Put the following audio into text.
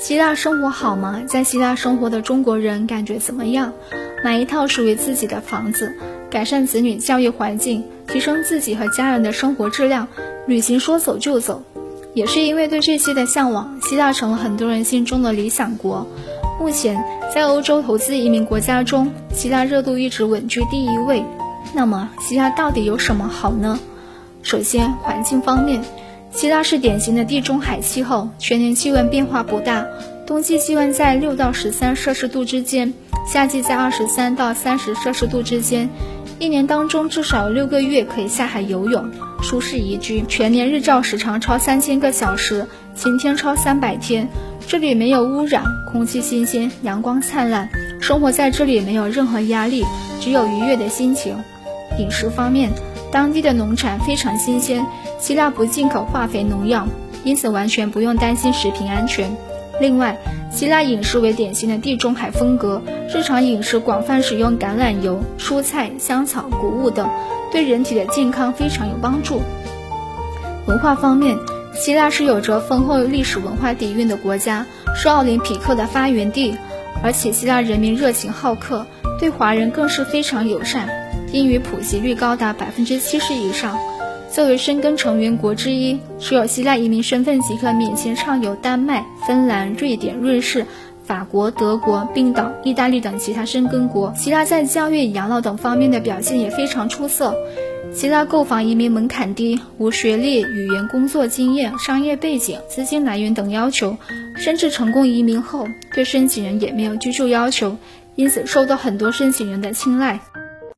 希腊生活好吗？在希腊生活的中国人感觉怎么样？买一套属于自己的房子，改善子女教育环境，提升自己和家人的生活质量，旅行说走就走。也是因为对这些的向往，希腊成了很多人心中的理想国。目前，在欧洲投资移民国家中，希腊热度一直稳居第一位。那么，希腊到底有什么好呢？首先，环境方面。希腊是典型的地中海气候，全年气温变化不大，冬季气温在六到十三摄氏度之间，夏季在二十三到三十摄氏度之间，一年当中至少六个月可以下海游泳，舒适宜居，全年日照时长超三千个小时，晴天超三百天，这里没有污染，空气新鲜，阳光灿烂，生活在这里没有任何压力，只有愉悦的心情。饮食方面。当地的农产非常新鲜，希腊不进口化肥农药，因此完全不用担心食品安全。另外，希腊饮食为典型的地中海风格，日常饮食广泛使用橄榄油、蔬菜、香草、谷物等，对人体的健康非常有帮助。文化方面，希腊是有着丰厚历史文化底蕴的国家，是奥林匹克的发源地，而且希腊人民热情好客，对华人更是非常友善。英语普及率高达百分之七十以上。作为申根成员国之一，持有希腊移民身份即可免签畅游丹麦、芬兰、瑞典、瑞士、法国、德国、冰岛、意大利等其他申根国。希腊在教育、养老等方面的表现也非常出色。希腊购房移民门槛低，无学历、语言、工作经验、商业背景、资金来源等要求，甚至成功移民后对申请人也没有居住要求，因此受到很多申请人的青睐。